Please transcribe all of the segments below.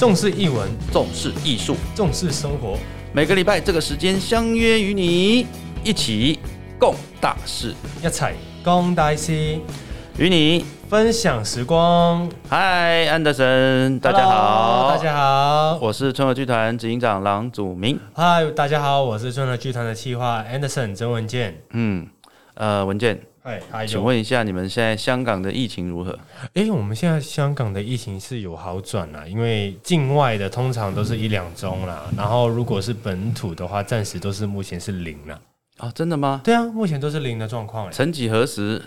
重视译文，重视艺术，重视生活。每个礼拜这个时间相约与你一起共大事，一起共大事，与你分享时光。嗨，安德森，大家好，大家好，我是春和剧团执行长郎祖明。嗨，大家好，我是春和剧团的企划 Anderson 曾文健。嗯，呃，文健，嗨，请问一下，你们现在香港的疫情如何？哎，我们现在香港的疫情是有好转啦，因为境外的通常都是一两宗啦，然后如果是本土的话，暂时都是目前是零了。啊，真的吗？对啊，目前都是零的状况。曾几何时，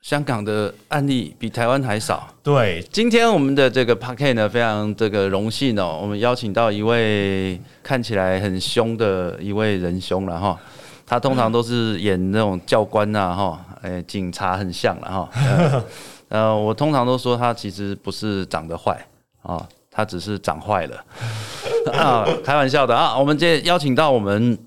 香港的案例比台湾还少。对，今天我们的这个 p a k e 呢，非常这个荣幸哦，我们邀请到一位看起来很凶的一位仁兄了哈。他通常都是演那种教官啊哈，哎，警察很像了哈。呃，我通常都说他其实不是长得坏啊，他只是长坏了 啊，开玩笑的啊。我们今天邀请到我们。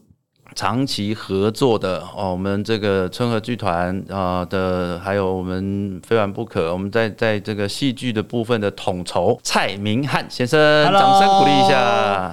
长期合作的哦，我们这个春和剧团啊的，还有我们非完不可，我们在在这个戏剧的部分的统筹蔡明翰先生，掌声鼓励一下。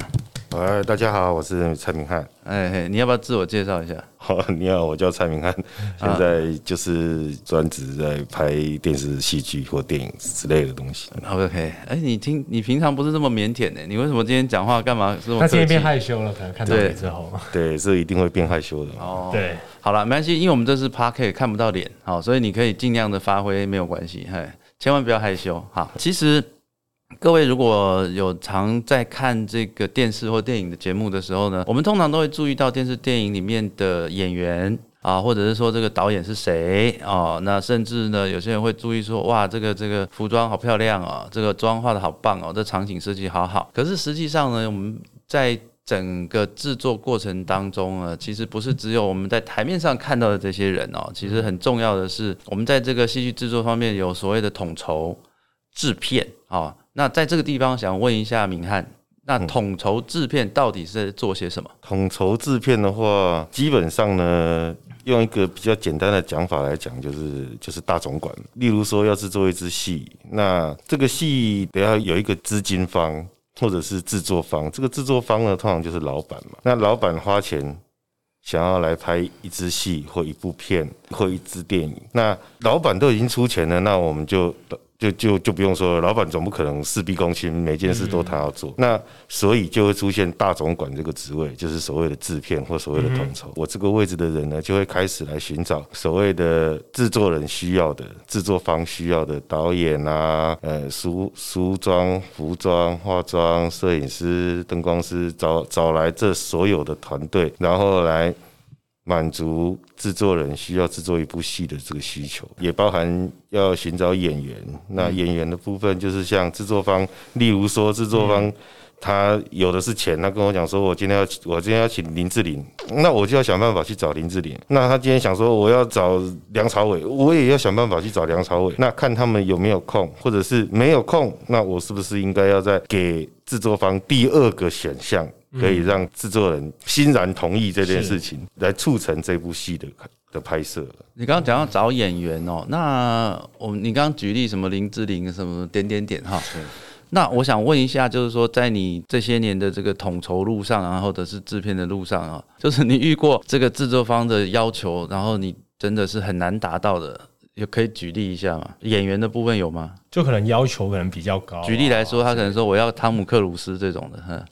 哎，大家好，我是蔡明翰。哎嘿，你要不要自我介绍一下？好，你好，我叫蔡明翰，现在就是专职在拍电视、戏剧或电影之类的东西。OK，哎，你听，你平常不是这么腼腆的，你为什么今天讲话干嘛这么？他今天变害羞了，可能看到你之后。对，是一定会变害羞的。哦，对，好了，没关系，因为我们这是 Park 看不到脸，好，所以你可以尽量的发挥，没有关系，嘿，千万不要害羞。好，其实。各位如果有常在看这个电视或电影的节目的时候呢，我们通常都会注意到电视电影里面的演员啊，或者是说这个导演是谁啊？那甚至呢，有些人会注意说，哇，这个这个服装好漂亮哦，这个妆化的好棒哦，这场景设计好好。可是实际上呢，我们在整个制作过程当中呢，其实不是只有我们在台面上看到的这些人哦，其实很重要的是，我们在这个戏剧制作方面有所谓的统筹制片啊。那在这个地方，想问一下明翰，那统筹制片到底是做些什么？统筹制片的话，基本上呢，用一个比较简单的讲法来讲，就是就是大总管。例如说，要制作一支戏，那这个戏得要有一个资金方或者是制作方。这个制作方呢，通常就是老板嘛。那老板花钱想要来拍一支戏或一部片或一支电影，那老板都已经出钱了，那我们就。就就就不用说了，老板总不可能事必躬亲，每件事都他要做，那所以就会出现大总管这个职位，就是所谓的制片或所谓的统筹。我这个位置的人呢，就会开始来寻找所谓的制作人需要的、制作方需要的导演啊，呃，梳梳妆、服装、化妆、摄影师、灯光师，找找来这所有的团队，然后来。满足制作人需要制作一部戏的这个需求，也包含要寻找演员。那演员的部分就是像制作方，例如说制作方他有的是钱，他跟我讲说，我今天要我今天要请林志玲，那我就要想办法去找林志玲。那他今天想说我要找梁朝伟，我也要想办法去找梁朝伟。那看他们有没有空，或者是没有空，那我是不是应该要再给制作方第二个选项？可以让制作人欣然同意这件事情，来促成这部戏的的拍摄。你刚刚讲到找演员哦，那我你刚刚举例什么林志玲什么点点点哈，那我想问一下，就是说在你这些年的这个统筹路上然后，或者是制片的路上啊，就是你遇过这个制作方的要求，然后你真的是很难达到的，也可以举例一下嘛？演员的部分有吗？就可能要求可能比较高。举例来说，他可能说我要汤姆克鲁斯这种的，哈。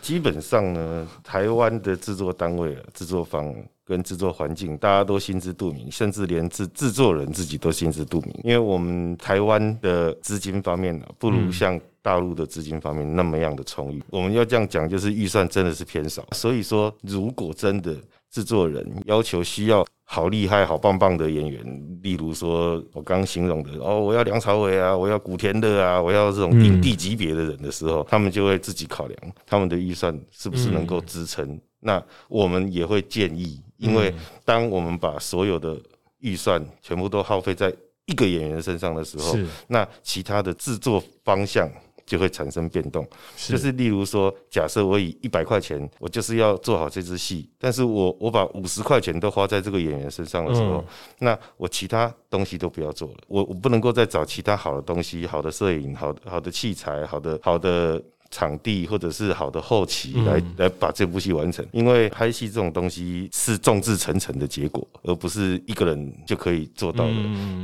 基本上呢，台湾的制作单位、制作方跟制作环境，大家都心知肚明，甚至连制制作人自己都心知肚明。因为我们台湾的资金方面呢，不如像大陆的资金方面那么样的充裕。我们要这样讲，就是预算真的是偏少。所以说，如果真的制作人要求需要，好厉害、好棒棒的演员，例如说我刚形容的哦，我要梁朝伟啊，我要古天乐啊，我要这种影帝级别的人的时候，他们就会自己考量他们的预算是不是能够支撑。那我们也会建议，因为当我们把所有的预算全部都耗费在一个演员身上的时候，那其他的制作方向。就会产生变动，就是例如说，假设我以一百块钱，我就是要做好这支戏，但是我我把五十块钱都花在这个演员身上的时候，那我其他东西都不要做了，我我不能够再找其他好的东西，好的摄影，好好的器材，好的好的场地或者是好的后期来、来把这部戏完成。因为拍戏这种东西是众志成城的结果，而不是一个人就可以做到的。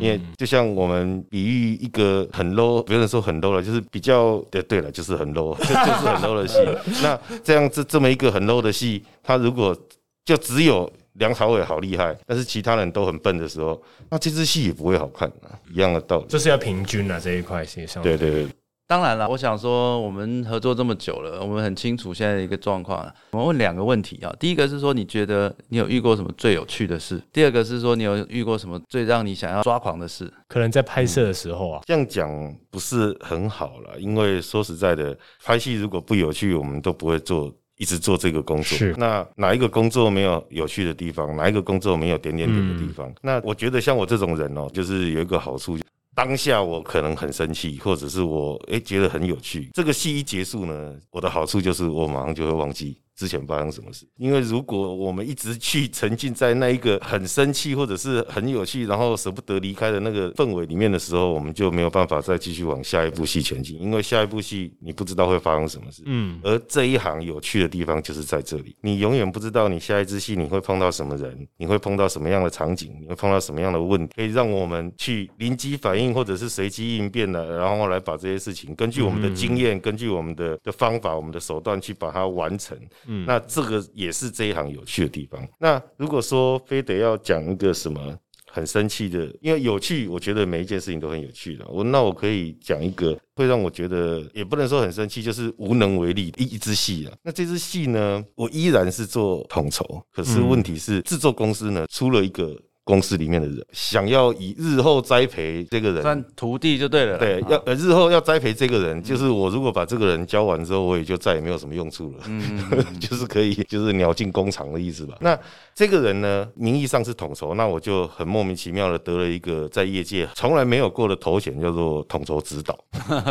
因为就像我们比喻一个很 low，不能说很 low 了，就是比较对对了，就是很 low，就 就是很 low 的戏。那这样这这么一个很 low 的戏，它如果就只有梁朝伟好厉害，但是其他人都很笨的时候，那这支戏也不会好看啊，一样的道理。就是要平均啊这一块，实际上对对对，当然了，我想说，我们合作这么久了，我们很清楚现在的一个状况。我们问两个问题啊，第一个是说，你觉得你有遇过什么最有趣的事？第二个是说，你有遇过什么最让你想要抓狂的事？可能在拍摄的时候啊，这样讲不是很好了，因为说实在的，拍戏如果不有趣，我们都不会做。一直做这个工作，是那哪一个工作没有有趣的地方？哪一个工作没有点点点的地方？那我觉得像我这种人哦，就是有一个好处，当下我可能很生气，或者是我诶觉得很有趣。这个戏一结束呢，我的好处就是我马上就会忘记。之前发生什么事？因为如果我们一直去沉浸在那一个很生气或者是很有趣，然后舍不得离开的那个氛围里面的时候，我们就没有办法再继续往下一部戏前进。因为下一部戏你不知道会发生什么事。嗯。而这一行有趣的地方就是在这里，你永远不知道你下一支戏你会碰到什么人，你会碰到什么样的场景，你会碰到什么样的问题，可以让我们去临机反应或者是随机应变的，然后来把这些事情根据我们的经验，根据我们的的方法、我们的手段去把它完成。嗯，那这个也是这一行有趣的地方。那如果说非得要讲一个什么很生气的，因为有趣，我觉得每一件事情都很有趣的。我那我可以讲一个会让我觉得也不能说很生气，就是无能为力一一支戏啊。那这支戏呢，我依然是做统筹，可是问题是制作公司呢出了一个。公司里面的人想要以日后栽培这个人，算徒弟就对了。对，要呃日后要栽培这个人，就是我如果把这个人教完之后，我也就再也没有什么用处了。嗯，就是可以，就是鸟进工厂的意思吧。那这个人呢，名义上是统筹，那我就很莫名其妙的得了一个在业界从来没有过的头衔，叫做统筹指导。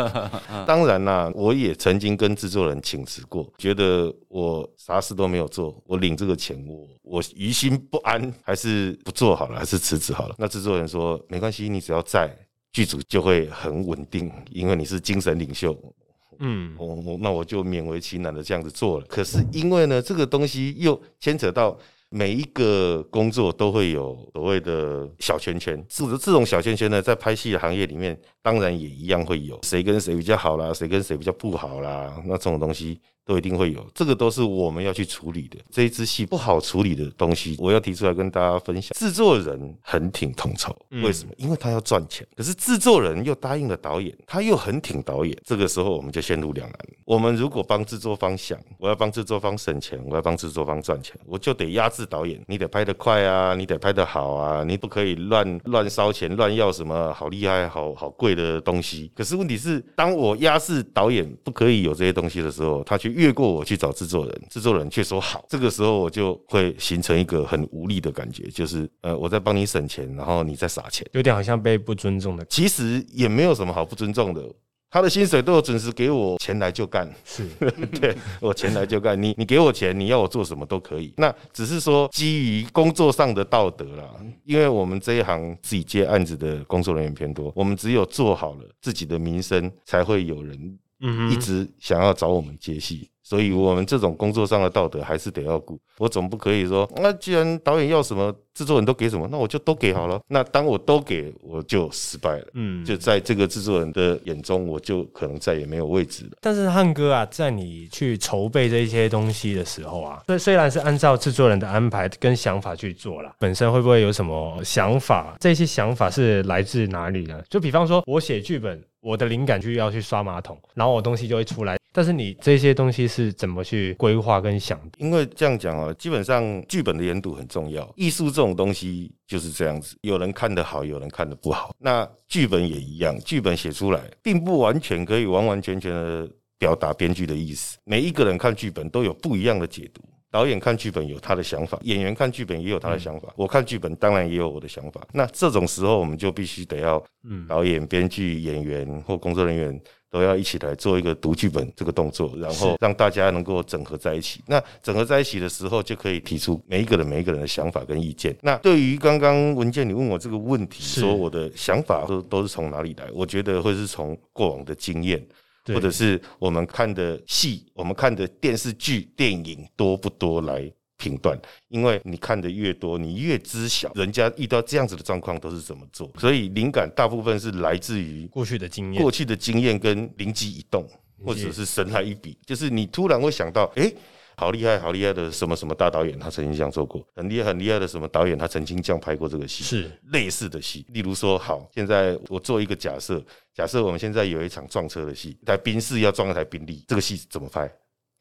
当然啦，我也曾经跟制作人请辞过，觉得我啥事都没有做，我领这个钱，我我于心不安，还是不做好。还是辞职好了。那制作人说没关系，你只要在剧组就会很稳定，因为你是精神领袖。嗯，我我那我就勉为其难的这样子做了。可是因为呢，这个东西又牵扯到每一个工作都会有所谓的小圈圈。这这种小圈圈呢，在拍戏的行业里面，当然也一样会有谁跟谁比较好啦，谁跟谁比较不好啦，那这种东西。都一定会有，这个都是我们要去处理的。这一支戏不好处理的东西，我要提出来跟大家分享。制作人很挺统筹，为什么？因为他要赚钱。可是制作人又答应了导演，他又很挺导演。这个时候我们就陷入两难。我们如果帮制作方想，我要帮制作方省钱，我要帮制作方赚钱，我就得压制导演。你得拍得快啊，你得拍得好啊，你不可以乱乱烧钱，乱要什么好厉害、好好贵的东西。可是问题是，当我压制导演不可以有这些东西的时候，他却。越过我去找制作人，制作人却说好，这个时候我就会形成一个很无力的感觉，就是呃我在帮你省钱，然后你在撒钱，有点好像被不尊重的。其实也没有什么好不尊重的，他的薪水都有准时给我，钱来就干，是 对我钱来就干，你你给我钱，你要我做什么都可以。那只是说基于工作上的道德啦，因为我们这一行自己接案子的工作人员偏多，我们只有做好了自己的名声，才会有人。嗯，一直想要找我们接戏，所以我们这种工作上的道德还是得要顾。我总不可以说，那既然导演要什么，制作人都给什么，那我就都给好了。那当我都给，我就失败了。嗯，就在这个制作人的眼中，我就可能再也没有位置了。但是汉哥啊，在你去筹备这些东西的时候啊，虽虽然是按照制作人的安排跟想法去做了，本身会不会有什么想法？这些想法是来自哪里呢？就比方说，我写剧本。我的灵感就要去刷马桶，然后我东西就会出来。但是你这些东西是怎么去规划跟想的？因为这样讲啊，基本上剧本的研读很重要。艺术这种东西就是这样子，有人看得好，有人看得不好。那剧本也一样，剧本写出来并不完全可以完完全全的表达编剧的意思。每一个人看剧本都有不一样的解读。导演看剧本有他的想法，演员看剧本也有他的想法。我看剧本当然也有我的想法。那这种时候，我们就必须得要，导演、编剧、演员或工作人员都要一起来做一个读剧本这个动作，然后让大家能够整合在一起。那整合在一起的时候，就可以提出每一个人每一个人的想法跟意见。那对于刚刚文件你问我这个问题，说我的想法都都是从哪里来？我觉得会是从过往的经验。对。或者是我们看的戏、我们看的电视剧、电影多不多来评断。因为你看的越多，你越知晓人家遇到这样子的状况都是怎么做，所以灵感大部分是来自于过去的经验。过，去的经验跟灵机一动，或者是神来一笔，就是你突然会想到，诶，好厉害，好厉害的什么什么大导演，他曾经这样做过，很厉害，很厉害的什么导演，他曾经这样拍过这个戏，是类似的戏。例如说，好，现在我做一个假设，假设我们现在有一场撞车的戏，一台宾士要撞一台宾利，这个戏怎么拍？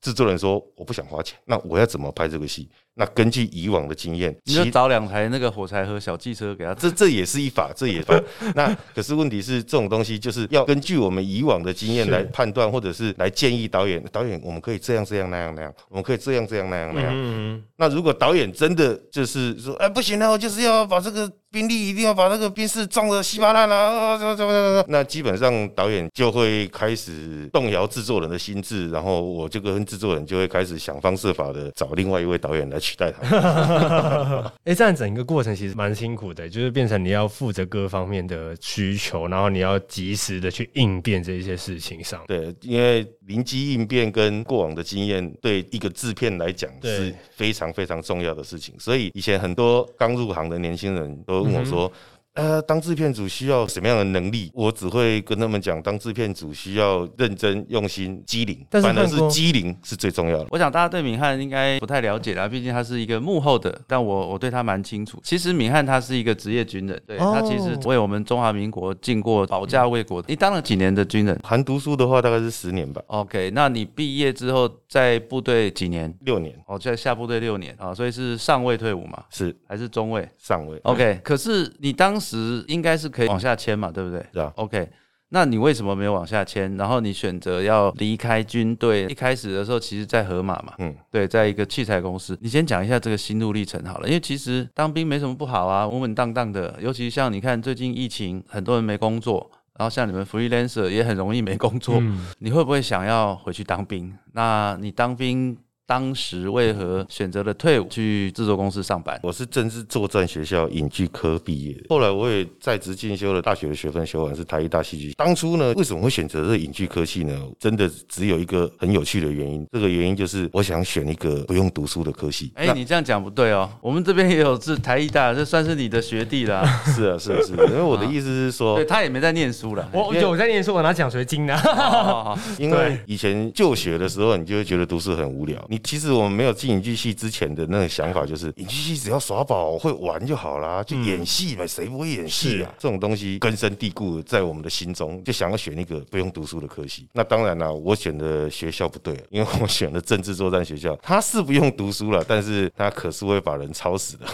制作人说我不想花钱，那我要怎么拍这个戏？那根据以往的经验，你就找两台那个火柴盒小汽车给他这这也是一法，这也法。那可是问题是，这种东西就是要根据我们以往的经验来判断，或者是来建议导演。导演，我们可以这样这样那样那样，我们可以这样这样那样那样。嗯，那如果导演真的就是说，哎，不行了，我就是要把这个宾利一定要把那个宾士撞得稀巴烂了，啊，怎么怎么怎么，那基本上导演就会开始动摇制作人的心智，然后我就跟制作人就会开始想方设法的找另外一位导演来取代他。哎、这样整个过程其实蛮辛苦的，就是变成你要负责各方面的需求，然后你要及时的去应变这些事情上。对，因为灵机应变跟过往的经验，对一个制片来讲是非常非常重要的事情。所以以前很多刚入行的年轻人都问我说。呃，当制片组需要什么样的能力？我只会跟他们讲，当制片组需要认真、用心、机灵，但是反而是机灵是最重要的。我想大家对敏汉应该不太了解啦，毕竟他是一个幕后的，但我我对他蛮清楚。其实敏汉他是一个职业军人，对、哦他其实为我们中华民国尽过保家卫国。你当了几年的军人含读书的话，大概是十年吧，？OK，那你毕业之后在部队几年？六年哦，在下部队六年啊，所以是上尉退伍嘛，是还是中尉上尉。？OK，可是你当时应该是可以往下签嘛，对不对？是啊，OK，那你为什么没有往下签？然后你选择要离开军队？一开始的时候，其实在河马嘛，嗯，对，在一个器材公司。你先讲一下这个心路历程好了，因为其实当兵没什么不好啊，稳稳当当的。尤其像你看最近疫情，很多人没工作。然后像你们 freelancer 也很容易没工作，嗯你会不会想要回去当兵？那你当兵当时为何选择了退伍去制作公司上班？我是政治作战学校影剧科毕业，后来我也在职进修了大学的学分，修完是台艺大戏剧。当初呢，为什么会选择这影剧科系呢？真的只有一个很有趣的原因，这个原因就是我想选一个不用读书的科系。哎、那你这样讲不对哦，我们这边也有是台艺大，这算是你的学弟啦。是啊，是啊，是啊，因为我的意思是说 对，他也没在念书了。我有在念书，我拿奖学金的。哦因为以前就学的时候，你就会觉得读书很无聊。你其实我们没有进影剧系之前的那个想法，就是影剧系只要耍宝会玩就好啦，就演戏嘛，谁不会演戏啊？这种东西根深蒂固在我们的心中，就想要选一个不用读书的科系。那当然了，我选的学校不对，因为我选了政治作战学校，它是不用读书了，但是它可是会把人操死的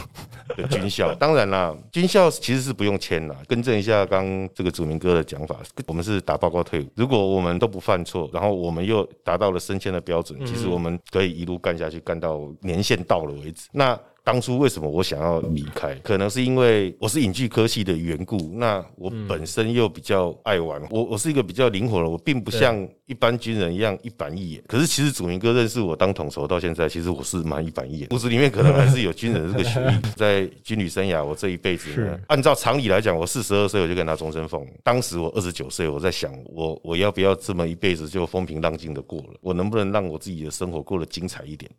的军校。当然啦，军校其实是不用签啦。更正一下刚这个祖明哥的讲法，我们是打报告退伍。如果我们都不犯错，然后我们又达到了升迁的标准，其实我们可以一路干下去，干到年限到了为止。那当初为什么我想要离开？可能是因为我是影剧科系的缘故。那我本身又比较爱玩，我我是一个比较灵活的，我并不像一般军人一样一板一眼。可是其实祖明哥认识我当统筹到现在，其实我是蛮一板一眼，骨子里面可能还是有军人的这个血液。在军旅生涯，我这一辈子呢，按照常理来讲，我四十二岁我就跟他终身俸。当时我二十九岁，我在想，我我要不要这么一辈子就风平浪静的过了？我能不能让我自己的生活过得精彩一点？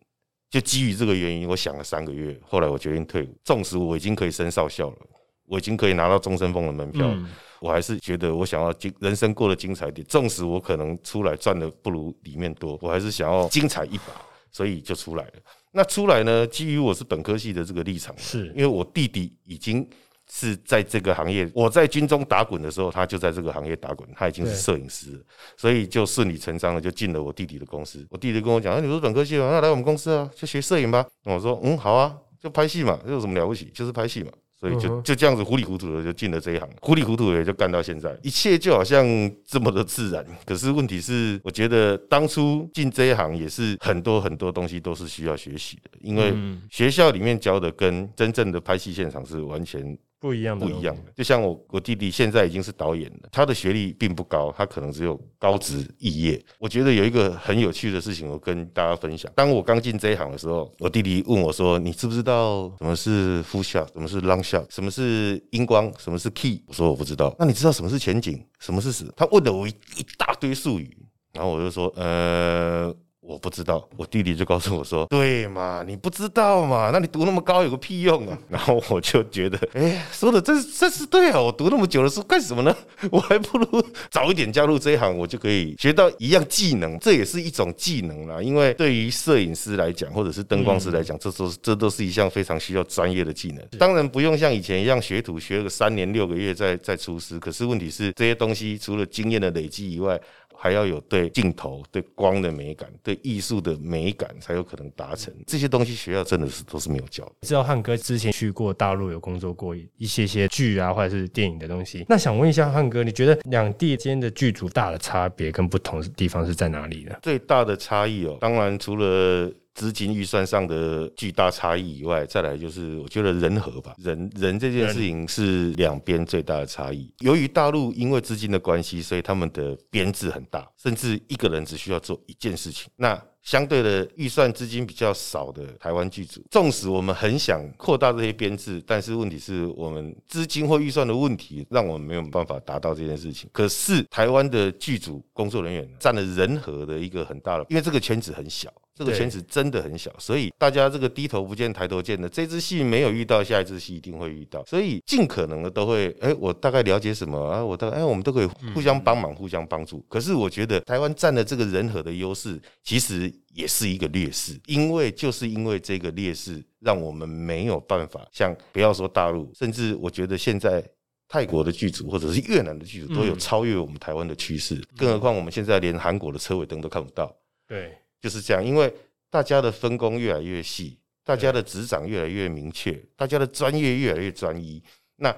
就基于这个原因，我想了三个月，后来我决定退伍。纵使我已经可以升少校了，我已经可以拿到终身俸的门票，嗯我还是觉得我想要精人生过得精彩一点。纵使我可能出来赚的不如里面多，我还是想要精彩一把，所以就出来了。那出来呢，基于我是本科系的这个立场，是因为我弟弟已经。是在这个行业，我在军中打滚的时候，他就在这个行业打滚，他已经是摄影师了，所以就顺理成章的就进了我弟弟的公司。我弟弟跟我讲：“啊，你不是本科系吗？那来我们公司啊，就学摄影吧。”我说：“嗯，好啊，就拍戏嘛，这有什么了不起？就是拍戏嘛。”所以就就这样子糊里糊涂的就进了这一行，糊里糊涂的就干到现在，一切就好像这么的自然。可是问题是，我觉得当初进这一行也是很多很多东西都是需要学习的，因为嗯学校里面教的跟真正的拍戏现场是完全不一样的，不一样的。就像我我弟弟现在已经是导演了，他的学历并不高，他可能只有高职肄业。我觉得有一个很有趣的事情，我跟大家分享。当我刚进这一行的时候，我弟弟问我说：“你知不知道什么是 full shot，什么是 long shot，什么是荧光，什么是 key？” 我说我不知道。那你知道什么是前景，什么是死？他问了我一一大堆术语。然后我就说，呃。我不知道，我弟弟就告诉我说：“对嘛，你不知道嘛？那你读那么高有个屁用啊！” 然后我就觉得，哎，说的这这是对啊！我读那么久的书干什么呢？我还不如早一点加入这一行，我就可以学到一样技能，这也是一种技能啦。因为对于摄影师来讲，或者是灯光师来讲，这都这都是一项非常需要专业的技能。当然不用像以前一样学徒学个三年六个月再再出师，可是问题是这些东西除了经验的累积以外，还要有对镜头、对光的美感、对艺术的美感，才有可能达成这些东西。学校真的是都是没有教的。知道汉哥之前去过大陆，有工作过一些些剧啊，或者是电影的东西。那想问一下汉哥，你觉得两地间的剧组大的差别跟不同的地方是在哪里呢？最大的差异哦，当然除了。资金预算上的巨大差异以外，再来就是我觉得人和吧，人人这件事情是两边最大的差异。由于大陆因为资金的关系，所以他们的编制很大，甚至一个人只需要做一件事情。那相对的预算资金比较少的台湾剧组，纵使我们很想扩大这些编制，但是问题是我们资金或预算的问题，让我们没有办法达到这件事情。可是台湾的剧组工作人员占了人和的一个很大的，因为这个圈子很小。这个圈子真的很小，所以大家这个低头不见抬头见的，这支戏没有遇到，下一支戏一定会遇到，所以尽可能的都会，哎，我大概了解什么啊，我大概，哎，我们都可以互相帮忙，互相帮助。可是我觉得台湾占了这个人和的优势，其实也是一个劣势，因为就是因为这个劣势，让我们没有办法像不要说大陆，甚至我觉得现在泰国的剧组或者是越南的剧组都有超越我们台湾的趋势，更何况我们现在连韩国的车尾灯都看不到。对。就是这样，因为大家的分工越来越细，大家的职掌越来越明确，大家的专业越来越专一。那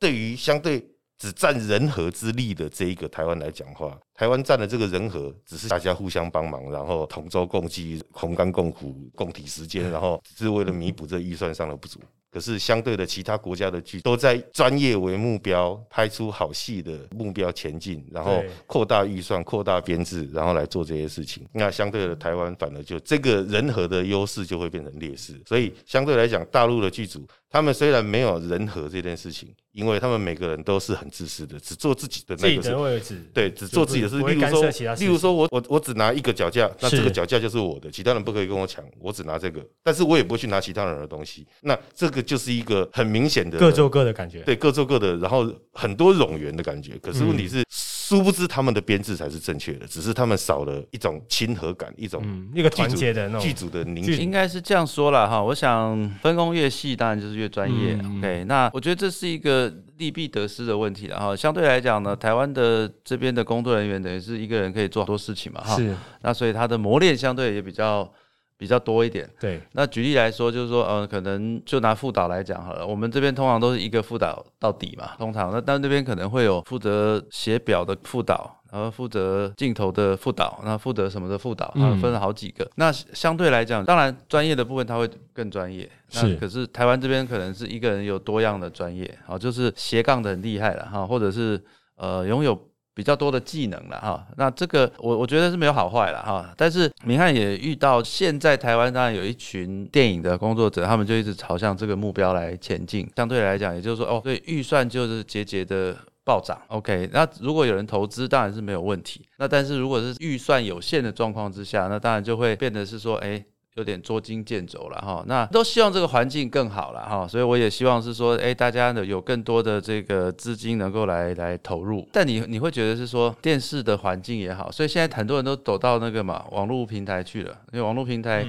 对于相对只占人和之力的这一个台湾来讲话，台湾占的这个人和，只是大家互相帮忙，然后同舟共济、同甘共苦、共体时间，然后是为了弥补这预算上的不足。可是相对的，其他国家的剧都在专业为目标，拍出好戏的目标前进，然后扩大预算、扩大编制，然后来做这些事情。那相对的，台湾反而就这个人和的优势就会变成劣势。所以相对来讲，大陆的剧组他们虽然没有人和这件事情，因为他们每个人都是很自私的，只做自己的那个位置，对，只做自己的事。例如说，例如说我我我只拿一个脚架，那这个脚架就是我的，其他人不可以跟我抢，我只拿这个，但是我也不会去拿其他人的东西。那这个就是一个很明显的各做各的感觉，对，各做各的，然后很多冗员的感觉。可是问题是。殊不知他们的编制才是正确的，只是他们少了一种亲和感，一种一个团结的那种剧组的凝聚。应该是这样说了哈，我想分工越细，当然就是越专业。OK，那我觉得这是一个利弊得失的问题了哈。相对来讲呢，台湾的这边的工作人员等于是一个人可以做很多事情嘛哈。是，那所以他的磨练相对也比较。比较多一点，对。那举例来说，就是说，呃，可能就拿副导来讲好了。我们这边通常都是一个副导到底嘛，通常。那但那边可能会有负责写表的副导，然后负责镜头的副导，那负责什么的副导，啊，分了好几个。那相对来讲，当然专业的部分他会更专业。是。可是台湾这边可能是一个人有多样的专业，好，就是斜杠的很厉害了哈，或者是呃拥有。比较多的技能了哈，那这个我我觉得是没有好坏了哈，但是明翰也遇到现在台湾当然有一群电影的工作者，他们就一直朝向这个目标来前进。相对来讲，也就是说哦，对预算就是节节的暴涨。OK，那如果有人投资，当然是没有问题。那但是如果是预算有限的状况之下，那当然就会变得是说，哎。有点捉襟见肘了哈，那都希望这个环境更好了哈，所以我也希望是说，哎，大家呢有更多的这个资金能够来来投入。但你你会觉得是说电视的环境也好，所以现在很多人都走到那个嘛网络平台去了，因为网络平台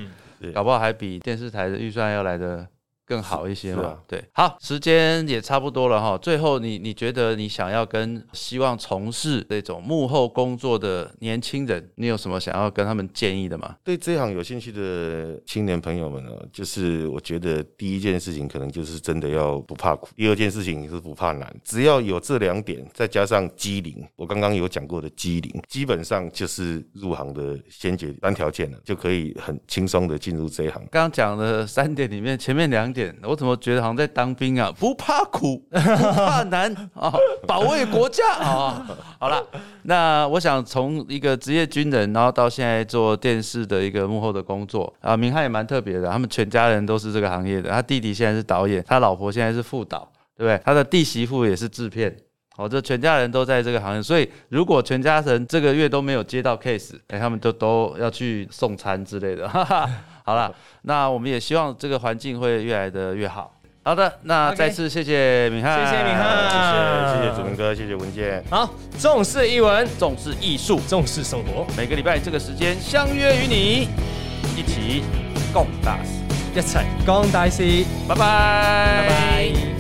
搞不好还比电视台的预算要来的。更好一些嘛？对，好，时间也差不多了哈。最后，你你觉得你想要跟希望从事这种幕后工作的年轻人，你有什么想要跟他们建议的吗？对这行有兴趣的青年朋友们呢，就是我觉得第一件事情可能就是真的要不怕苦，第二件事情是不怕难。只要有这两点，再加上机灵，我刚刚有讲过的机灵，基本上就是入行的先决单条件了，就可以很轻松的进入这一行。刚刚讲的三点里面，前面两点。我怎么觉得好像在当兵啊？不怕苦，不怕难 啊，保卫国家啊！好了，那我想从一个职业军人，然后到现在做电视的一个幕后的工作啊，明翰也蛮特别的，他们全家人都是这个行业的。他弟弟现在是导演，他老婆现在是副导，对不对？他的弟媳妇也是制片。好，这全家人都在这个行业，所以如果全家人这个月都没有接到 case，哎、他们都都要去送餐之类的。哈哈。好了，那我们也希望这个环境会越来的越好。好的，那再次谢谢敏汉，谢谢敏谢汉谢谢谢谢主文哥，谢谢文健。好，重视译文，重视艺术，重视生活，每个礼拜这个时间相约与你一起共大事，一起共大事。拜拜，拜拜。